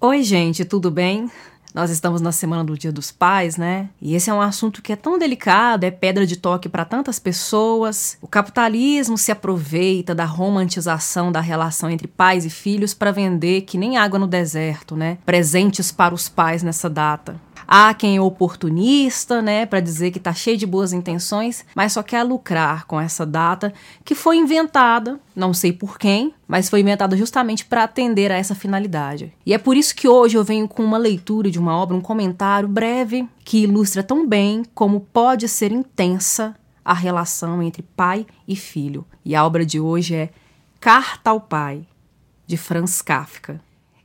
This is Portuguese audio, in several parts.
Oi, gente, tudo bem? Nós estamos na semana do Dia dos Pais, né? E esse é um assunto que é tão delicado, é pedra de toque para tantas pessoas. O capitalismo se aproveita da romantização da relação entre pais e filhos para vender que nem água no deserto, né? Presentes para os pais nessa data. Há quem é oportunista, né, para dizer que está cheio de boas intenções, mas só quer lucrar com essa data que foi inventada, não sei por quem, mas foi inventada justamente para atender a essa finalidade. E é por isso que hoje eu venho com uma leitura de uma obra, um comentário breve que ilustra tão bem como pode ser intensa a relação entre pai e filho. E a obra de hoje é Carta ao Pai, de Franz Kafka.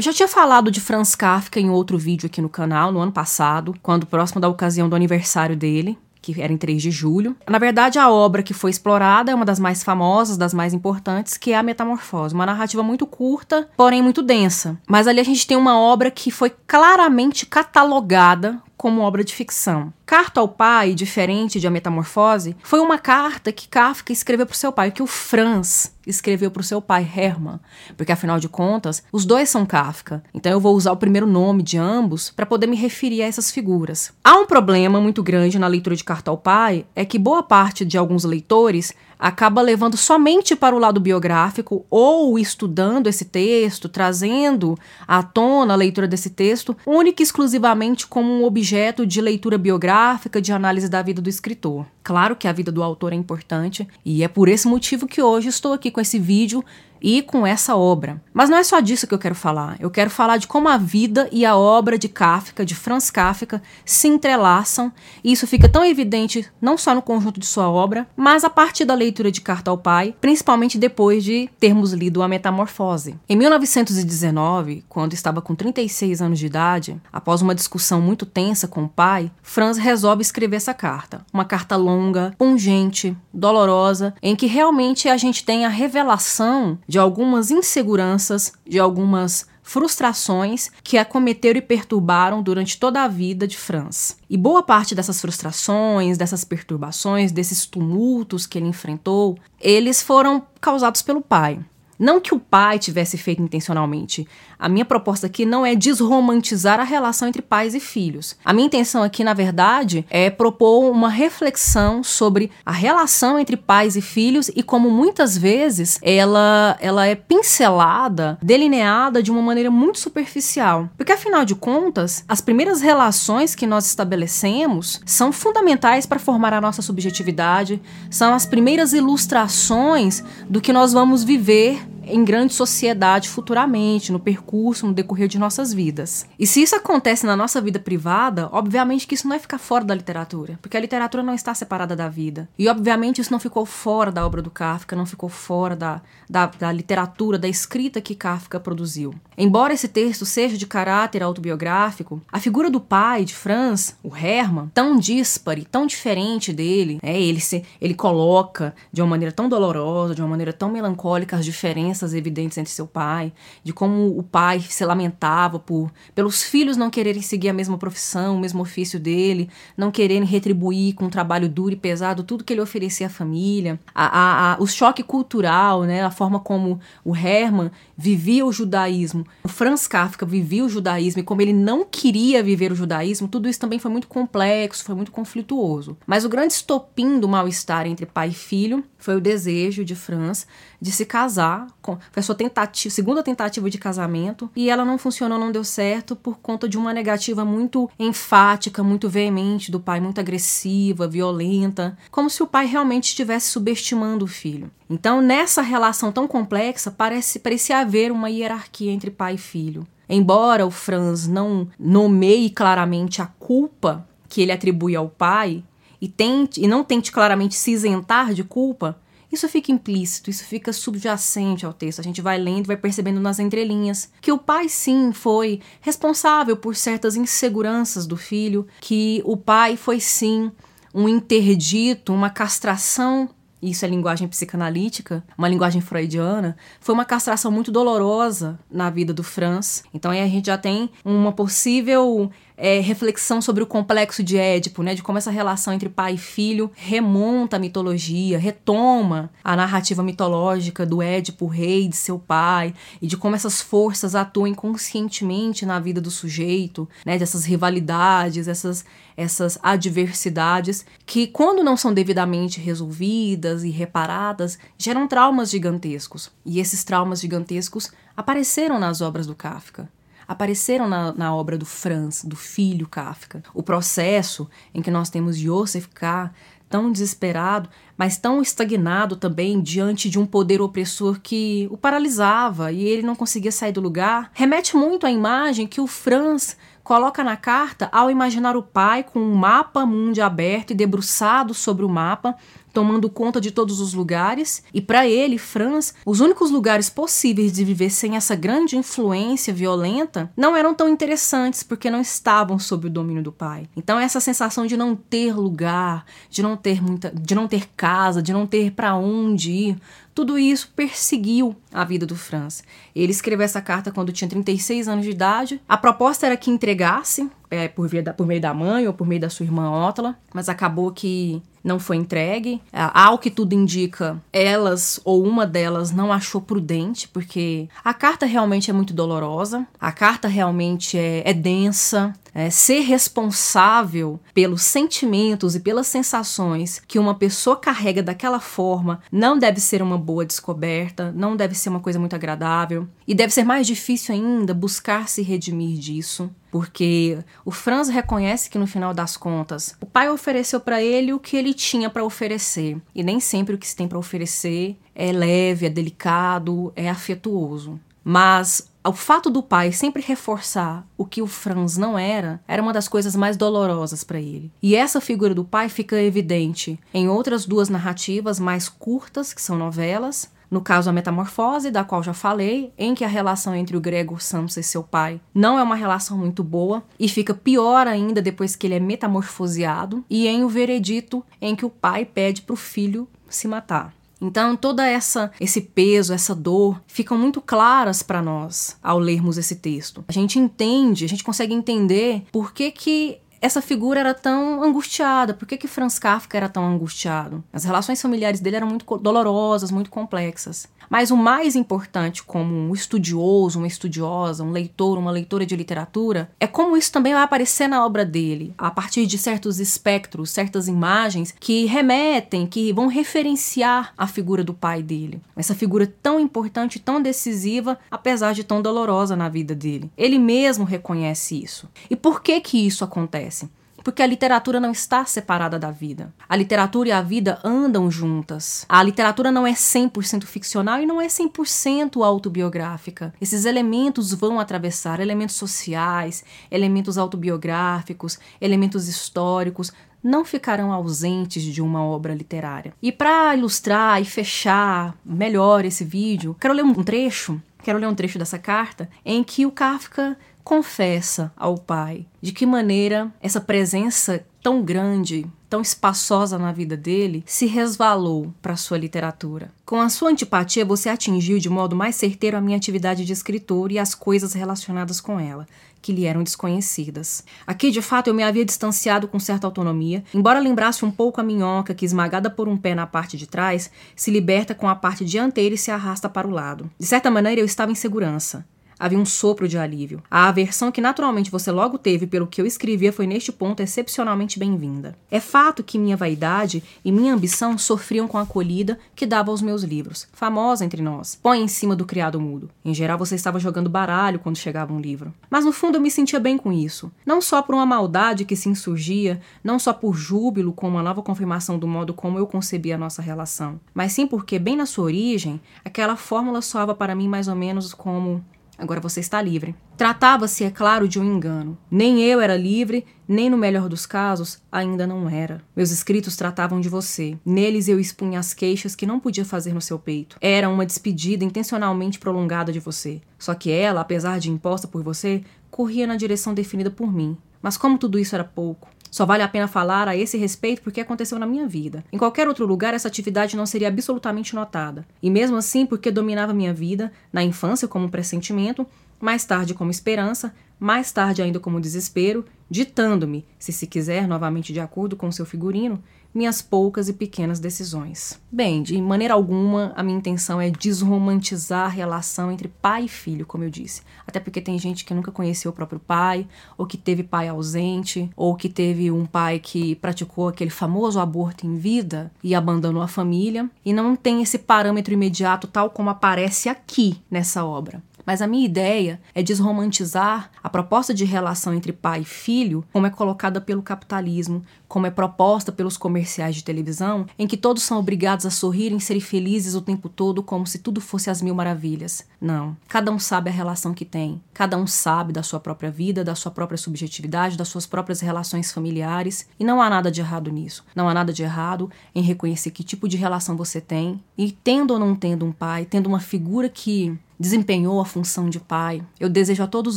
Eu já tinha falado de Franz Kafka em outro vídeo aqui no canal, no ano passado, quando próximo da ocasião do aniversário dele, que era em 3 de julho. Na verdade, a obra que foi explorada é uma das mais famosas, das mais importantes, que é a Metamorfose. Uma narrativa muito curta, porém muito densa. Mas ali a gente tem uma obra que foi claramente catalogada como obra de ficção. Carta ao Pai, diferente de A Metamorfose, foi uma carta que Kafka escreveu para o seu pai, que o Franz escreveu para o seu pai, Hermann, porque afinal de contas, os dois são Kafka. Então eu vou usar o primeiro nome de ambos para poder me referir a essas figuras. Há um problema muito grande na leitura de Carta ao Pai, é que boa parte de alguns leitores acaba levando somente para o lado biográfico ou estudando esse texto, trazendo à tona a leitura desse texto, única e exclusivamente como um objeto de leitura biográfica, de análise da vida do escritor. Claro que a vida do autor é importante e é por esse motivo que hoje estou aqui com esse vídeo e com essa obra. Mas não é só disso que eu quero falar. Eu quero falar de como a vida e a obra de Kafka, de Franz Kafka, se entrelaçam, e isso fica tão evidente não só no conjunto de sua obra, mas a partir da leitura de Carta ao Pai, principalmente depois de termos lido A Metamorfose. Em 1919, quando estava com 36 anos de idade, após uma discussão muito tensa com o pai, Franz resolve escrever essa carta. Uma carta longa, pungente, dolorosa, em que realmente a gente tem a revelação de algumas inseguranças, de algumas frustrações que acometeram e perturbaram durante toda a vida de Franz. E boa parte dessas frustrações, dessas perturbações, desses tumultos que ele enfrentou, eles foram causados pelo pai. Não que o pai tivesse feito intencionalmente. A minha proposta aqui não é desromantizar a relação entre pais e filhos. A minha intenção aqui, na verdade, é propor uma reflexão sobre a relação entre pais e filhos e como muitas vezes ela, ela é pincelada, delineada de uma maneira muito superficial. Porque afinal de contas, as primeiras relações que nós estabelecemos são fundamentais para formar a nossa subjetividade, são as primeiras ilustrações do que nós vamos viver em grande sociedade futuramente, no percurso, no decorrer de nossas vidas. E se isso acontece na nossa vida privada, obviamente que isso não é ficar fora da literatura, porque a literatura não está separada da vida. E obviamente isso não ficou fora da obra do Kafka, não ficou fora da, da, da literatura, da escrita que Kafka produziu. Embora esse texto seja de caráter autobiográfico, a figura do pai de Franz, o Hermann, tão dispare, tão diferente dele, é, ele, se, ele coloca de uma maneira tão dolorosa, de uma maneira tão melancólica as diferenças diferenças evidentes entre seu pai, de como o pai se lamentava por pelos filhos não quererem seguir a mesma profissão, o mesmo ofício dele, não quererem retribuir com um trabalho duro e pesado tudo que ele oferecia à família, a, a, a, o choque cultural, né, a forma como o Hermann vivia o judaísmo, o Franz Kafka vivia o judaísmo e como ele não queria viver o judaísmo, tudo isso também foi muito complexo, foi muito conflituoso. Mas o grande estopim do mal-estar entre pai e filho foi o desejo de Franz de se casar. Foi a sua tentativa, segunda tentativa de casamento. E ela não funcionou, não deu certo por conta de uma negativa muito enfática, muito veemente do pai, muito agressiva, violenta. Como se o pai realmente estivesse subestimando o filho. Então, nessa relação tão complexa, parece, parecia haver uma hierarquia entre pai e filho. Embora o Franz não nomeie claramente a culpa que ele atribui ao pai, e, tente, e não tente claramente se isentar de culpa, isso fica implícito, isso fica subjacente ao texto. A gente vai lendo, vai percebendo nas entrelinhas que o pai sim foi responsável por certas inseguranças do filho, que o pai foi sim um interdito, uma castração isso é linguagem psicanalítica, uma linguagem freudiana, foi uma castração muito dolorosa na vida do Franz. Então aí a gente já tem uma possível é, reflexão sobre o complexo de Édipo, né? De como essa relação entre pai e filho remonta a mitologia, retoma a narrativa mitológica do Édipo, rei de seu pai, e de como essas forças atuam inconscientemente na vida do sujeito, né? Dessas rivalidades, essas, essas adversidades que, quando não são devidamente resolvidas e reparadas, geram traumas gigantescos. E esses traumas gigantescos apareceram nas obras do Kafka apareceram na, na, obra do Franz, do filho Kafka. O processo em que nós temos Joseph K. tão desesperado, mas tão estagnado também diante de um poder opressor que o paralisava e ele não conseguia sair do lugar, remete muito à imagem que o Franz coloca na carta ao imaginar o pai com um mapa mundo aberto e debruçado sobre o mapa, tomando conta de todos os lugares, e para ele, Franz, os únicos lugares possíveis de viver sem essa grande influência violenta não eram tão interessantes porque não estavam sob o domínio do pai. Então essa sensação de não ter lugar, de não ter muita, de não ter casa, de não ter para onde ir, tudo isso perseguiu a vida do Franz. Ele escreveu essa carta quando tinha 36 anos de idade. A proposta era que entregasse é, por, via da, por meio da mãe ou por meio da sua irmã Ótala, mas acabou que não foi entregue. Ao que tudo indica, elas ou uma delas não achou prudente, porque a carta realmente é muito dolorosa, a carta realmente é, é densa, é, ser responsável pelos sentimentos e pelas sensações que uma pessoa carrega daquela forma não deve ser uma boa descoberta, não deve ser uma coisa muito agradável. E deve ser mais difícil ainda buscar se redimir disso, porque o Franz reconhece que no final das contas o pai ofereceu para ele o que ele tinha para oferecer, e nem sempre o que se tem para oferecer é leve, é delicado, é afetuoso. Mas o fato do pai sempre reforçar o que o Franz não era, era uma das coisas mais dolorosas para ele. E essa figura do pai fica evidente em outras duas narrativas mais curtas, que são novelas, no caso a Metamorfose, da qual já falei, em que a relação entre o Gregor Samsa e seu pai não é uma relação muito boa e fica pior ainda depois que ele é metamorfoseado, e em O Veredito, em que o pai pede para o filho se matar. Então, toda essa esse peso, essa dor ficam muito claras para nós ao lermos esse texto. A gente entende, a gente consegue entender por que que essa figura era tão angustiada? Por que, que Franz Kafka era tão angustiado? As relações familiares dele eram muito dolorosas, muito complexas. Mas o mais importante, como um estudioso, uma estudiosa, um leitor, uma leitora de literatura, é como isso também vai aparecer na obra dele, a partir de certos espectros, certas imagens que remetem, que vão referenciar a figura do pai dele. Essa figura tão importante, tão decisiva, apesar de tão dolorosa na vida dele. Ele mesmo reconhece isso. E por que que isso acontece? Acontece. Porque a literatura não está separada da vida. A literatura e a vida andam juntas. A literatura não é 100% ficcional e não é 100% autobiográfica. Esses elementos vão atravessar elementos sociais, elementos autobiográficos, elementos históricos, não ficarão ausentes de uma obra literária. E para ilustrar e fechar melhor esse vídeo, quero ler um trecho, quero ler um trecho dessa carta em que o Kafka confessa ao pai de que maneira essa presença tão grande, tão espaçosa na vida dele, se resvalou para sua literatura. Com a sua antipatia, você atingiu de modo mais certeiro a minha atividade de escritor e as coisas relacionadas com ela, que lhe eram desconhecidas. Aqui, de fato, eu me havia distanciado com certa autonomia, embora lembrasse um pouco a minhoca que, esmagada por um pé na parte de trás, se liberta com a parte dianteira e se arrasta para o lado. De certa maneira, eu estava em segurança havia um sopro de alívio. A aversão que naturalmente você logo teve pelo que eu escrevia foi neste ponto excepcionalmente bem-vinda. É fato que minha vaidade e minha ambição sofriam com a acolhida que dava aos meus livros, famosa entre nós. Põe em cima do criado mudo. Em geral você estava jogando baralho quando chegava um livro. Mas no fundo eu me sentia bem com isso. Não só por uma maldade que se insurgia, não só por júbilo com uma nova confirmação do modo como eu concebia a nossa relação, mas sim porque, bem na sua origem, aquela fórmula soava para mim mais ou menos como Agora você está livre. Tratava-se, é claro, de um engano. Nem eu era livre, nem no melhor dos casos, ainda não era. Meus escritos tratavam de você. Neles eu expunha as queixas que não podia fazer no seu peito. Era uma despedida intencionalmente prolongada de você. Só que ela, apesar de imposta por você, corria na direção definida por mim. Mas como tudo isso era pouco, só vale a pena falar a esse respeito porque aconteceu na minha vida. Em qualquer outro lugar, essa atividade não seria absolutamente notada. E mesmo assim, porque dominava minha vida, na infância como um pressentimento, mais tarde como esperança, mais tarde ainda como desespero, ditando-me, se se quiser, novamente de acordo com seu figurino, minhas poucas e pequenas decisões. Bem, de maneira alguma a minha intenção é desromantizar a relação entre pai e filho, como eu disse. Até porque tem gente que nunca conheceu o próprio pai, ou que teve pai ausente, ou que teve um pai que praticou aquele famoso aborto em vida e abandonou a família, e não tem esse parâmetro imediato tal como aparece aqui nessa obra. Mas a minha ideia é desromantizar a proposta de relação entre pai e filho, como é colocada pelo capitalismo, como é proposta pelos comerciais de televisão, em que todos são obrigados a sorrir e serem felizes o tempo todo, como se tudo fosse as mil maravilhas. Não. Cada um sabe a relação que tem. Cada um sabe da sua própria vida, da sua própria subjetividade, das suas próprias relações familiares. E não há nada de errado nisso. Não há nada de errado em reconhecer que tipo de relação você tem. E tendo ou não tendo um pai, tendo uma figura que desempenhou a função de pai, eu desejo a todos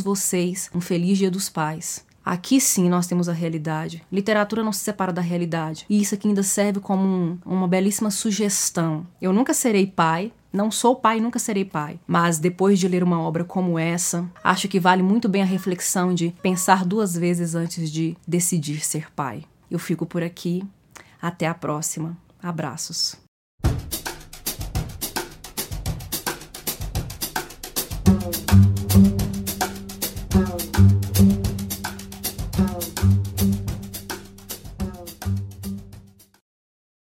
vocês um feliz Dia dos Pais. Aqui sim nós temos a realidade. Literatura não se separa da realidade. E isso aqui ainda serve como um, uma belíssima sugestão. Eu nunca serei pai, não sou pai, nunca serei pai. Mas depois de ler uma obra como essa, acho que vale muito bem a reflexão de pensar duas vezes antes de decidir ser pai. Eu fico por aqui. Até a próxima. Abraços. Thank you.